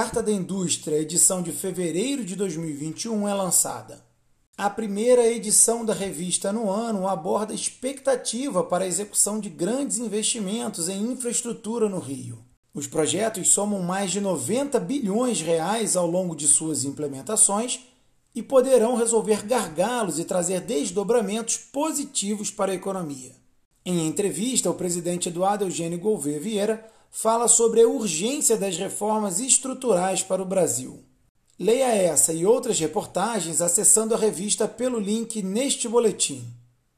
Carta da Indústria, edição de fevereiro de 2021, é lançada. A primeira edição da revista no ano aborda a expectativa para a execução de grandes investimentos em infraestrutura no Rio. Os projetos somam mais de 90 bilhões de reais ao longo de suas implementações e poderão resolver gargalos e trazer desdobramentos positivos para a economia. Em entrevista, o presidente Eduardo Eugênio Gouveia Vieira fala sobre a urgência das reformas estruturais para o Brasil. Leia essa e outras reportagens acessando a revista pelo link neste boletim.